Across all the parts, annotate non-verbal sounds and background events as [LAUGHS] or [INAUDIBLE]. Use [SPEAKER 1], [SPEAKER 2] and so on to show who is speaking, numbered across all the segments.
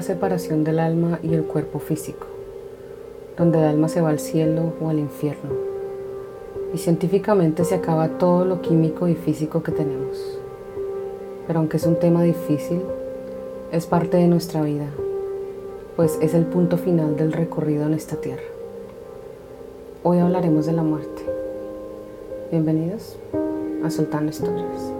[SPEAKER 1] la separación del alma y el cuerpo físico, donde el alma se va al cielo o al infierno. Y científicamente se acaba todo lo químico y físico que tenemos. Pero aunque es un tema difícil, es parte de nuestra vida, pues es el punto final del recorrido en esta tierra. Hoy hablaremos de la muerte. Bienvenidos a Soltando Historias.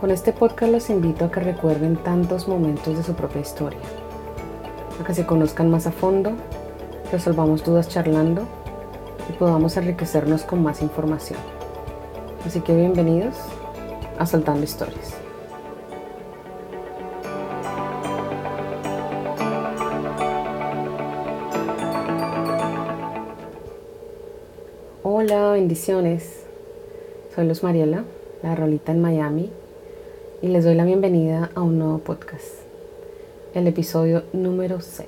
[SPEAKER 1] con este podcast los invito a que recuerden tantos momentos de su propia historia, a que se conozcan más a fondo, resolvamos dudas charlando y podamos enriquecernos con más información. Así que bienvenidos a Soltando Historias. Hola, bendiciones. Soy Luz Mariela, la rolita en Miami y les doy la bienvenida a un nuevo podcast, el episodio número 6.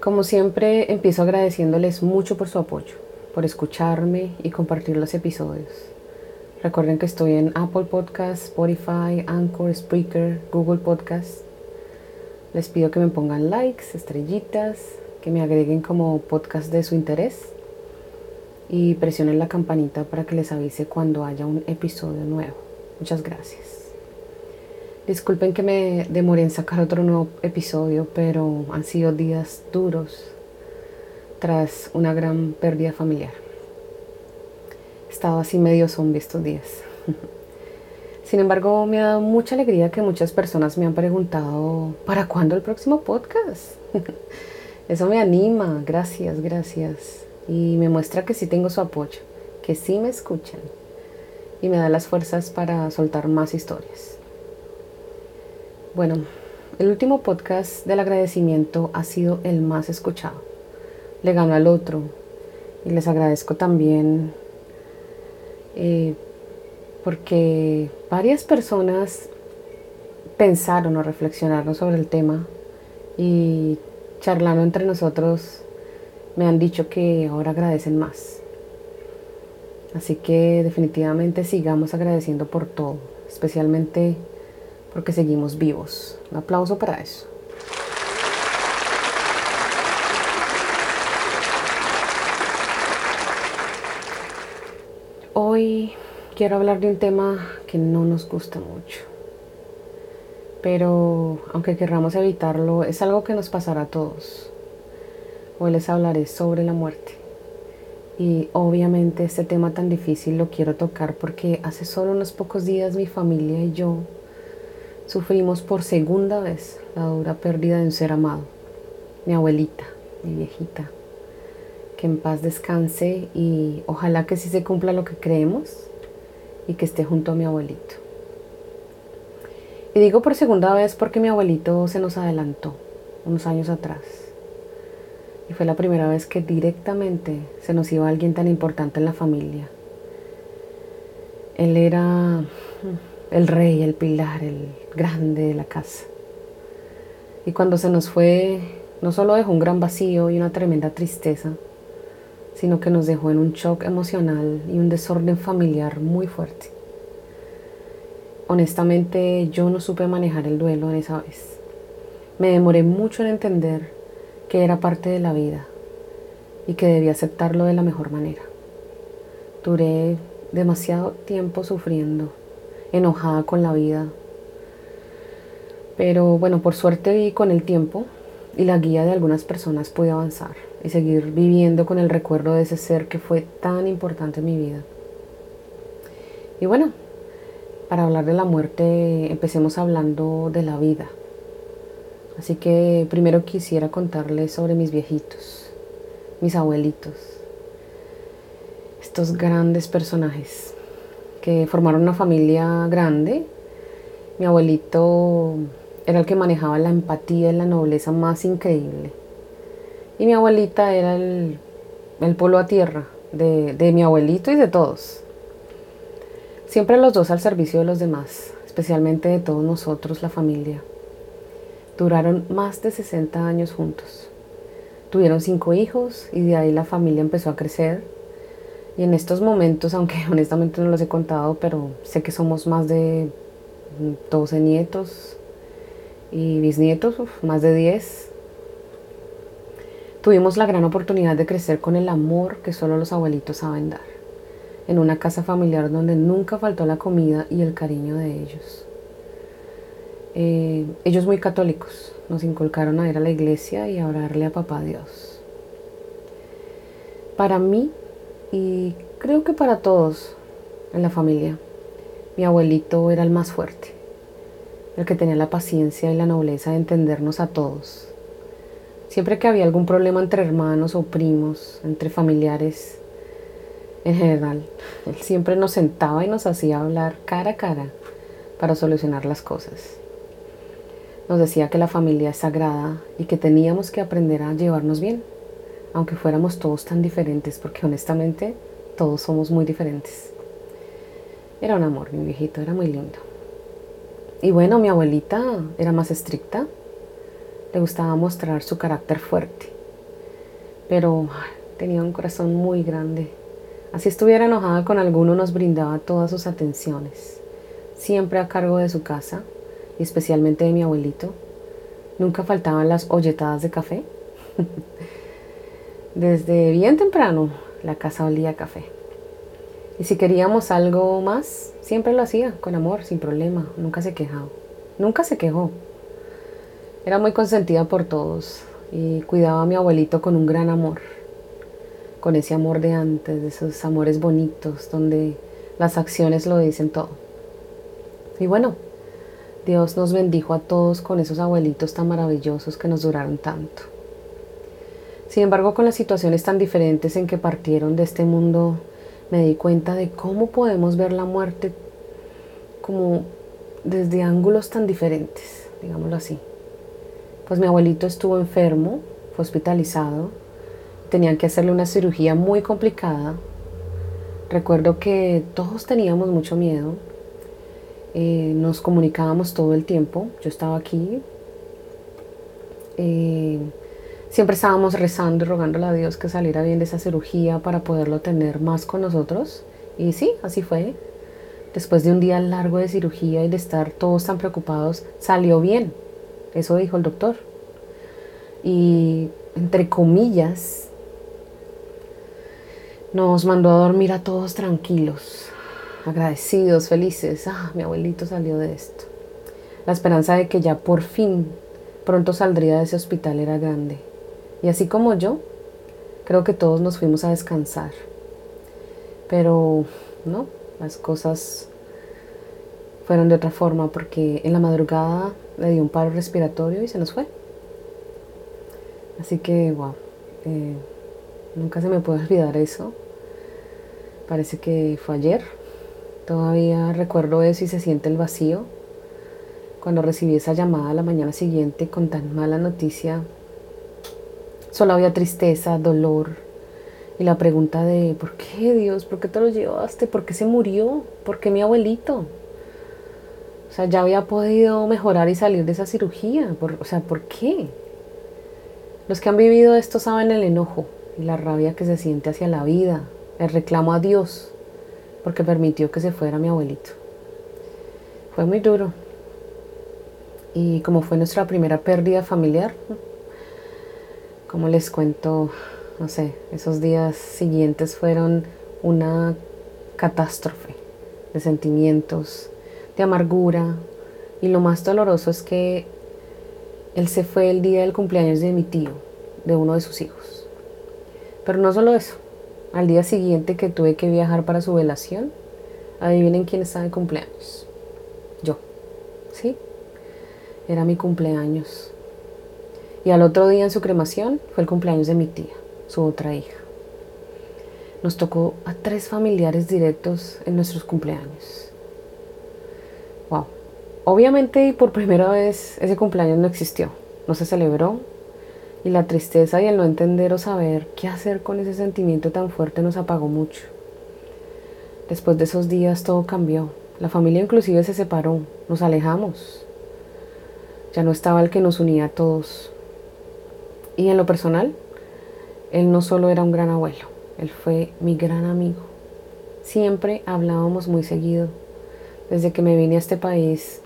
[SPEAKER 1] Como siempre, empiezo agradeciéndoles mucho por su apoyo, por escucharme y compartir los episodios. Recuerden que estoy en Apple Podcasts, Spotify, Anchor, Spreaker, Google Podcasts. Les pido que me pongan likes, estrellitas, que me agreguen como podcast de su interés y presionen la campanita para que les avise cuando haya un episodio nuevo. Muchas gracias. Disculpen que me demoré en sacar otro nuevo episodio, pero han sido días duros tras una gran pérdida familiar. He estado así medio zombie estos días. [LAUGHS] Sin embargo, me ha dado mucha alegría que muchas personas me han preguntado, ¿para cuándo el próximo podcast? [LAUGHS] Eso me anima, gracias, gracias. Y me muestra que sí tengo su apoyo, que sí me escuchan y me da las fuerzas para soltar más historias. Bueno, el último podcast del agradecimiento ha sido el más escuchado. Le gano al otro y les agradezco también eh, porque varias personas pensaron o reflexionaron sobre el tema y charlando entre nosotros me han dicho que ahora agradecen más. Así que definitivamente sigamos agradeciendo por todo, especialmente porque seguimos vivos. Un aplauso para eso. Hoy quiero hablar de un tema que no nos gusta mucho, pero aunque querramos evitarlo, es algo que nos pasará a todos. Hoy les hablaré sobre la muerte. Y obviamente este tema tan difícil lo quiero tocar porque hace solo unos pocos días mi familia y yo sufrimos por segunda vez la dura pérdida de un ser amado, mi abuelita, mi viejita. Que en paz descanse y ojalá que sí se cumpla lo que creemos y que esté junto a mi abuelito. Y digo por segunda vez porque mi abuelito se nos adelantó unos años atrás y fue la primera vez que directamente se nos iba alguien tan importante en la familia. Él era el rey, el pilar, el grande de la casa. Y cuando se nos fue, no solo dejó un gran vacío y una tremenda tristeza, sino que nos dejó en un shock emocional y un desorden familiar muy fuerte. Honestamente, yo no supe manejar el duelo en esa vez. Me demoré mucho en entender que era parte de la vida y que debía aceptarlo de la mejor manera. Duré demasiado tiempo sufriendo, enojada con la vida. Pero bueno, por suerte y con el tiempo y la guía de algunas personas pude avanzar y seguir viviendo con el recuerdo de ese ser que fue tan importante en mi vida. Y bueno, para hablar de la muerte empecemos hablando de la vida Así que primero quisiera contarles sobre mis viejitos, mis abuelitos, estos grandes personajes que formaron una familia grande. Mi abuelito era el que manejaba la empatía y la nobleza más increíble. Y mi abuelita era el, el polo a tierra de, de mi abuelito y de todos. Siempre los dos al servicio de los demás, especialmente de todos nosotros, la familia. Duraron más de 60 años juntos. Tuvieron cinco hijos y de ahí la familia empezó a crecer. Y en estos momentos, aunque [LAUGHS] honestamente no los he contado, pero sé que somos más de 12 nietos y bisnietos, más de 10. Tuvimos la gran oportunidad de crecer con el amor que solo los abuelitos saben dar, en una casa familiar donde nunca faltó la comida y el cariño de ellos. Eh, ellos muy católicos, nos inculcaron a ir a la iglesia y a orarle a papá Dios. Para mí, y creo que para todos en la familia, mi abuelito era el más fuerte, el que tenía la paciencia y la nobleza de entendernos a todos. Siempre que había algún problema entre hermanos o primos, entre familiares, en general, él siempre nos sentaba y nos hacía hablar cara a cara para solucionar las cosas. Nos decía que la familia es sagrada y que teníamos que aprender a llevarnos bien, aunque fuéramos todos tan diferentes, porque honestamente todos somos muy diferentes. Era un amor, mi viejito, era muy lindo. Y bueno, mi abuelita era más estricta, le gustaba mostrar su carácter fuerte, pero tenía un corazón muy grande. Así estuviera enojada con alguno, nos brindaba todas sus atenciones, siempre a cargo de su casa y especialmente de mi abuelito, nunca faltaban las olletadas de café. [LAUGHS] Desde bien temprano la casa olía a café. Y si queríamos algo más, siempre lo hacía, con amor, sin problema, nunca se quejaba. Nunca se quejó. Era muy consentida por todos y cuidaba a mi abuelito con un gran amor, con ese amor de antes, de esos amores bonitos, donde las acciones lo dicen todo. Y bueno, Dios nos bendijo a todos con esos abuelitos tan maravillosos que nos duraron tanto. Sin embargo, con las situaciones tan diferentes en que partieron de este mundo, me di cuenta de cómo podemos ver la muerte como desde ángulos tan diferentes, digámoslo así. Pues mi abuelito estuvo enfermo, fue hospitalizado, tenían que hacerle una cirugía muy complicada. Recuerdo que todos teníamos mucho miedo, eh, nos comunicábamos todo el tiempo, yo estaba aquí, eh, siempre estábamos rezando y rogándole a Dios que saliera bien de esa cirugía para poderlo tener más con nosotros. Y sí, así fue. Después de un día largo de cirugía y de estar todos tan preocupados, salió bien. Eso dijo el doctor. Y entre comillas, nos mandó a dormir a todos tranquilos agradecidos, felices. Ah, mi abuelito salió de esto. La esperanza de que ya por fin pronto saldría de ese hospital era grande. Y así como yo, creo que todos nos fuimos a descansar. Pero no, las cosas fueron de otra forma porque en la madrugada le dio un paro respiratorio y se nos fue. Así que, wow, eh, nunca se me puede [LAUGHS] olvidar eso. Parece que fue ayer, Todavía recuerdo eso y se siente el vacío. Cuando recibí esa llamada la mañana siguiente con tan mala noticia, solo había tristeza, dolor y la pregunta de ¿por qué Dios? ¿Por qué te lo llevaste? ¿Por qué se murió? ¿Por qué mi abuelito? O sea, ya había podido mejorar y salir de esa cirugía. o sea, ¿por qué? Los que han vivido esto saben el enojo y la rabia que se siente hacia la vida, el reclamo a Dios porque permitió que se fuera mi abuelito. Fue muy duro. Y como fue nuestra primera pérdida familiar, como les cuento, no sé, esos días siguientes fueron una catástrofe de sentimientos, de amargura. Y lo más doloroso es que él se fue el día del cumpleaños de mi tío, de uno de sus hijos. Pero no solo eso, al día siguiente que tuve que viajar para su velación, adivinen quién estaba de cumpleaños. Yo. ¿Sí? Era mi cumpleaños. Y al otro día en su cremación fue el cumpleaños de mi tía, su otra hija. Nos tocó a tres familiares directos en nuestros cumpleaños. Wow. Obviamente y por primera vez ese cumpleaños no existió, no se celebró y la tristeza y el no entender o saber qué hacer con ese sentimiento tan fuerte nos apagó mucho. Después de esos días todo cambió. La familia inclusive se separó, nos alejamos. Ya no estaba el que nos unía a todos. Y en lo personal, él no solo era un gran abuelo, él fue mi gran amigo. Siempre hablábamos muy seguido. Desde que me vine a este país,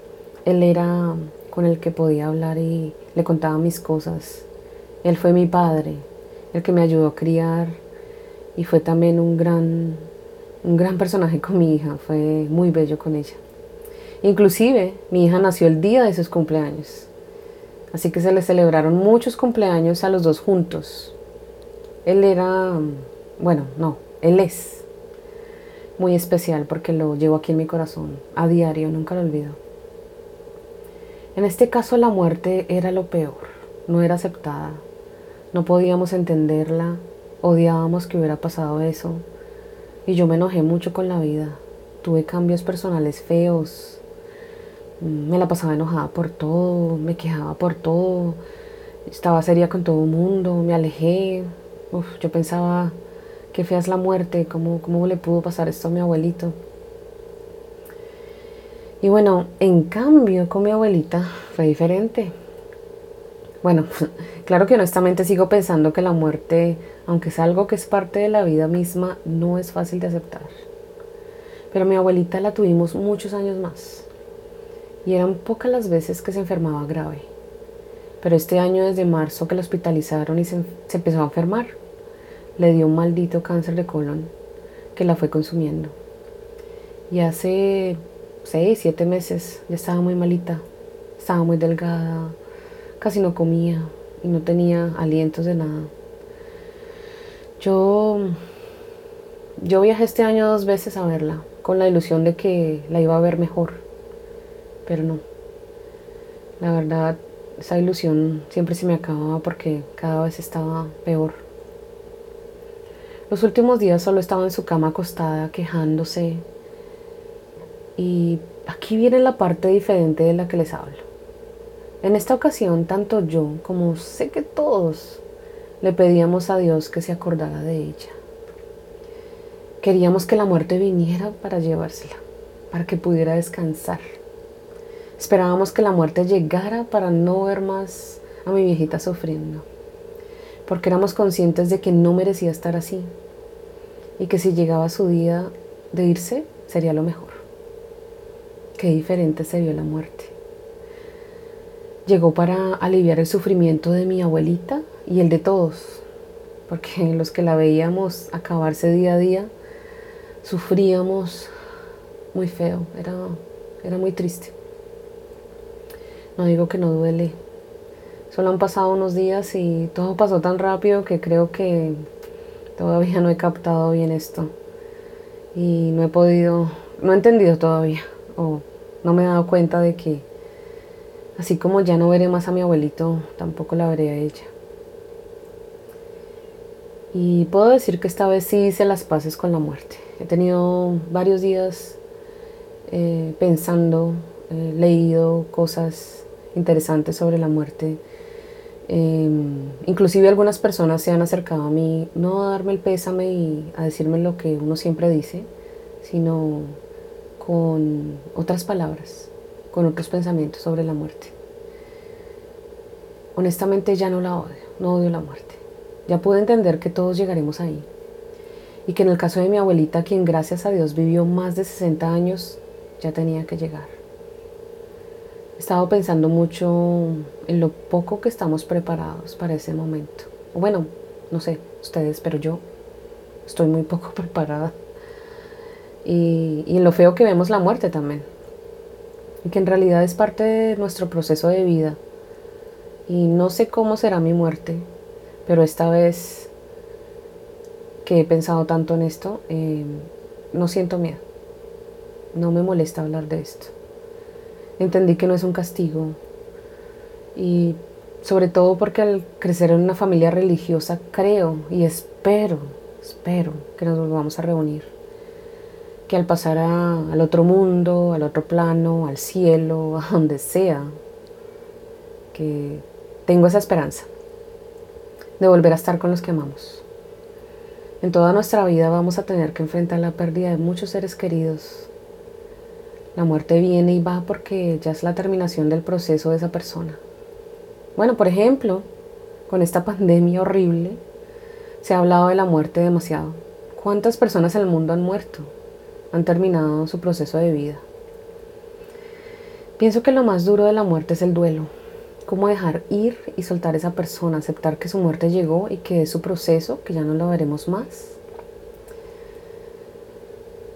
[SPEAKER 1] él era con el que podía hablar y le contaba mis cosas. Él fue mi padre, el que me ayudó a criar y fue también un gran, un gran personaje con mi hija. Fue muy bello con ella. Inclusive mi hija nació el día de sus cumpleaños. Así que se le celebraron muchos cumpleaños a los dos juntos. Él era, bueno, no, él es muy especial porque lo llevo aquí en mi corazón a diario, nunca lo olvido. En este caso la muerte era lo peor, no era aceptada, no podíamos entenderla, odiábamos que hubiera pasado eso y yo me enojé mucho con la vida, tuve cambios personales feos, me la pasaba enojada por todo, me quejaba por todo, estaba seria con todo el mundo, me alejé. yo pensaba, qué fea es la muerte, ¿cómo, cómo le pudo pasar esto a mi abuelito. Y bueno, en cambio con mi abuelita fue diferente. Bueno, claro que honestamente sigo pensando que la muerte, aunque es algo que es parte de la vida misma, no es fácil de aceptar. Pero mi abuelita la tuvimos muchos años más y eran pocas las veces que se enfermaba grave. Pero este año desde marzo que la hospitalizaron y se, empezó a enfermar, le dio un maldito cáncer de colon que la fue consumiendo. Y hace seis, siete meses ya estaba muy malita, estaba muy delgada, casi no comía y no tenía alientos de nada. Yo, yo viajé este año dos veces a verla, con la ilusión de que la iba a ver mejor pero no. La verdad, esa ilusión siempre se me acababa porque cada vez estaba peor. Los últimos días solo estaba en su cama acostada, quejándose. Y aquí viene la parte diferente de la que les hablo. En esta ocasión, tanto yo como sé que todos le pedíamos a Dios que se acordara de ella. Queríamos que la muerte viniera para llevársela, para que pudiera descansar Esperábamos que la muerte llegara para no ver más a mi viejita sufriendo, porque éramos conscientes de que no merecía estar así y que si llegaba su día de irse sería lo mejor. Qué diferente se vio la muerte. Llegó para aliviar el sufrimiento de mi abuelita y el de todos, porque los que la veíamos acabarse día a día sufríamos muy feo, era, era muy triste. No digo que no duele. Solo han pasado unos días y todo pasó tan rápido que creo que todavía no he captado bien esto. Y no he podido, no he entendido todavía. O no me he dado cuenta de que así como ya no veré más a mi abuelito, tampoco la veré a ella. Y puedo decir que esta vez sí hice las paces con la muerte. He tenido varios días eh, pensando, eh, leído cosas interesantes sobre la muerte. Em, inclusive algunas personas se han acercado a mí, no a darme el pésame y a decirme lo que uno siempre dice, sino con otras palabras, con otros pensamientos sobre la muerte. Honestamente ya no la odio, no odio la muerte. Ya pude entender que todos llegaremos ahí. Y que en el caso de mi abuelita, quien gracias a Dios vivió más de 60 años, ya tenía que llegar. He estado pensando mucho en lo poco que estamos preparados para ese momento. Bueno, no sé, ustedes, pero yo estoy muy poco [LAUGHS] preparada. Y, y en lo feo que vemos la muerte también. Y que en realidad es parte de nuestro proceso de vida. Y no sé cómo será mi muerte, pero esta vez que he pensado tanto en esto, eh, no siento miedo. No me molesta hablar de esto entendí que no es un castigo y Sobre todo porque al crecer en una familia religiosa creo y espero, espero que nos volvamos a reunir. Que al pasar al otro mundo, al otro plano, al cielo, [LAUGHS] a donde sea, que tengo esa esperanza de volver a estar con los que amamos. En toda nuestra vida vamos a tener que enfrentar la pérdida de muchos seres queridos. La muerte viene y va porque ya es la terminación del proceso de esa persona. Bueno, por ejemplo, con esta pandemia horrible, se ha hablado de la muerte demasiado. ¿Cuántas personas en el mundo han muerto? Han terminado su proceso de vida. Pienso que lo más duro de la muerte es el duelo cómo dejar ir y soltar a esa persona, aceptar que su muerte llegó y que es su proceso, que ya no lo veremos más.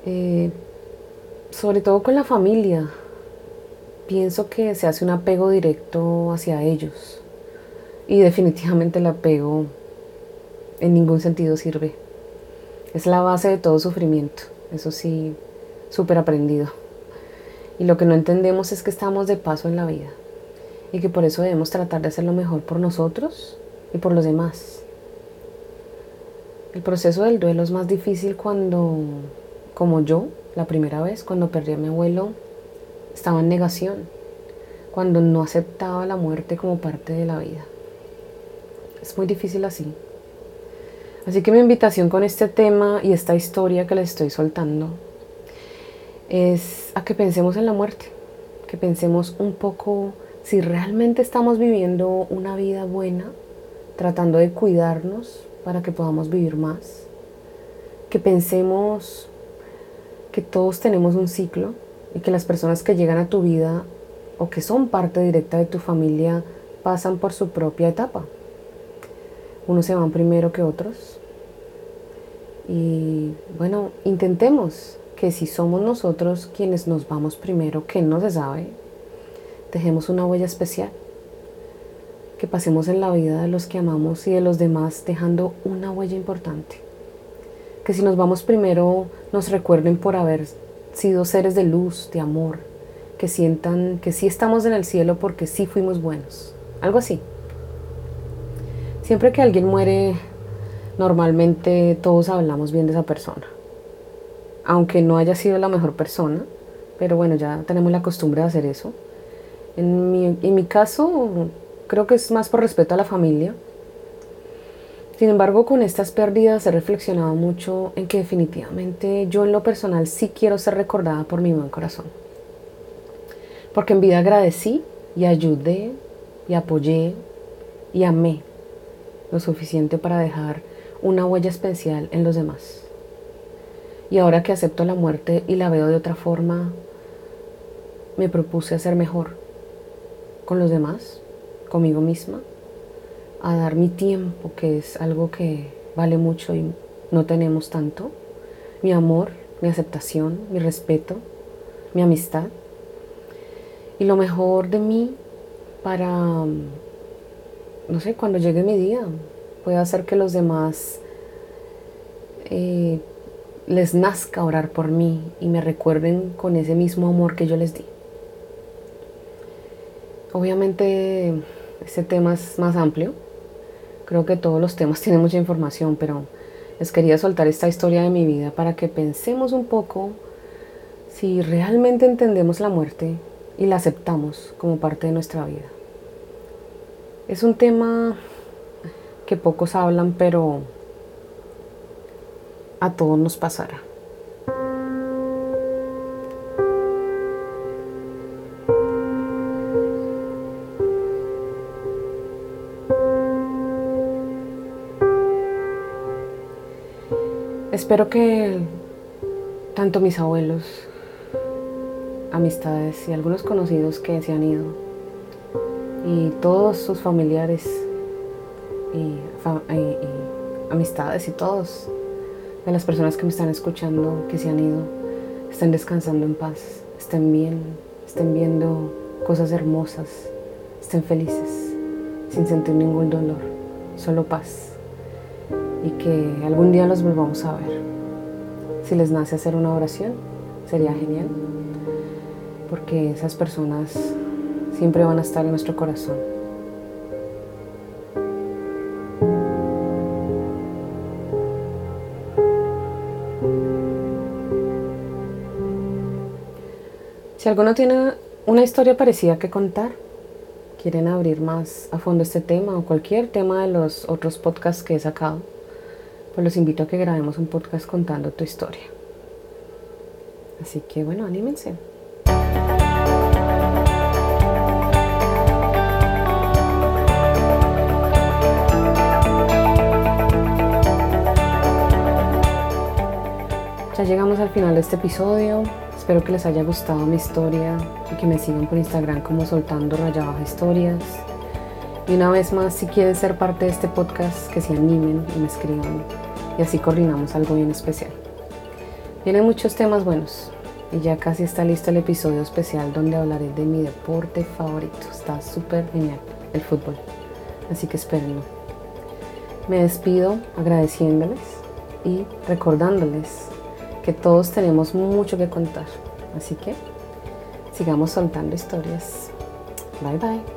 [SPEAKER 1] Eh, sobre todo con la familia, pienso que se hace un apego directo hacia ellos y definitivamente el apego en ningún sentido sirve. Es la base de todo sufrimiento, eso sí, súper aprendido. Y lo que no entendemos es que estamos de paso en la vida y que por eso debemos tratar de hacer lo mejor por nosotros y por los demás. El proceso del duelo es más difícil cuando, como yo, la primera vez, cuando perdí a mi abuelo, estaba en negación, cuando no aceptaba la muerte como parte de la vida. Es muy difícil así. Así que mi invitación con este tema y esta historia que les estoy soltando es a que pensemos en la muerte, que pensemos un poco si realmente estamos viviendo una vida buena, tratando de cuidarnos para que podamos vivir más, que pensemos que todos tenemos un ciclo y que las personas que llegan a tu vida o que son parte directa de tu familia pasan por su propia etapa. Unos se van primero que otros. Y bueno, intentemos que si somos nosotros quienes nos vamos primero, que no se sabe, dejemos una huella especial, que pasemos en la vida de los que amamos y de los demás dejando una huella importante. Que si nos vamos primero nos recuerden por haber sido seres de luz, de amor, que sientan que sí estamos en el cielo porque sí fuimos buenos. Algo así. Siempre que alguien muere, normalmente todos hablamos bien de esa persona. Aunque no haya sido la mejor persona, pero bueno, ya tenemos la costumbre de hacer eso. En mi, caso, creo que es más por respeto a la familia. Sin embargo, con estas pérdidas he reflexionado mucho en que definitivamente yo en lo personal sí quiero ser recordada por mi buen corazón. Porque en vida agradecí y ayudé y apoyé y amé lo suficiente para dejar una huella especial en los demás. Y ahora que acepto la muerte y la veo de otra forma, me propuse hacer mejor con los demás, conmigo misma, a dar mi tiempo, que es algo que vale mucho y no tenemos tanto, mi amor, mi aceptación, mi respeto, mi amistad y lo mejor de mí para, no sé, cuando llegue mi día, pueda hacer que los demás eh, les nazca orar por mí y me recuerden con ese mismo amor que yo les di. Obviamente este tema es más amplio. Creo que todos los temas [LAUGHS] tienen mucha información, pero les quería soltar esta historia de mi vida para que pensemos un poco si realmente entendemos la muerte y la aceptamos como parte de nuestra vida. Es un tema que pocos hablan, pero a todos nos pasará. Espero que tanto mis abuelos, amistades y algunos conocidos que se han ido y todos sus familiares y, amistades y todos de las personas que me están escuchando que se han ido estén descansando en paz, estén bien, estén viendo cosas hermosas, estén felices, sin sentir ningún dolor, solo paz y que algún día los volvamos a ver. Si les nace hacer una oración, sería genial, porque esas personas siempre van a estar en nuestro corazón. Si alguno tiene una historia parecida que contar, quieren abrir más a fondo este tema o cualquier tema de los otros podcasts que he sacado, pues los invito a que grabemos un podcast contando tu historia. Así que bueno, anímense. Ya llegamos al final de este episodio. Espero que les haya gustado mi historia y que me sigan por Instagram como soltando raya baja historias. Y una vez más, si quieren ser parte de este podcast, que se animen y me escriban. Y así coordinamos algo bien especial. Vienen muchos temas buenos. Y ya casi está listo el episodio especial donde hablaré de mi deporte favorito. Está súper genial, el fútbol. Así que espérenlo. Me despido agradeciéndoles y recordándoles que todos tenemos mucho que contar. Así que sigamos soltando historias. Bye bye.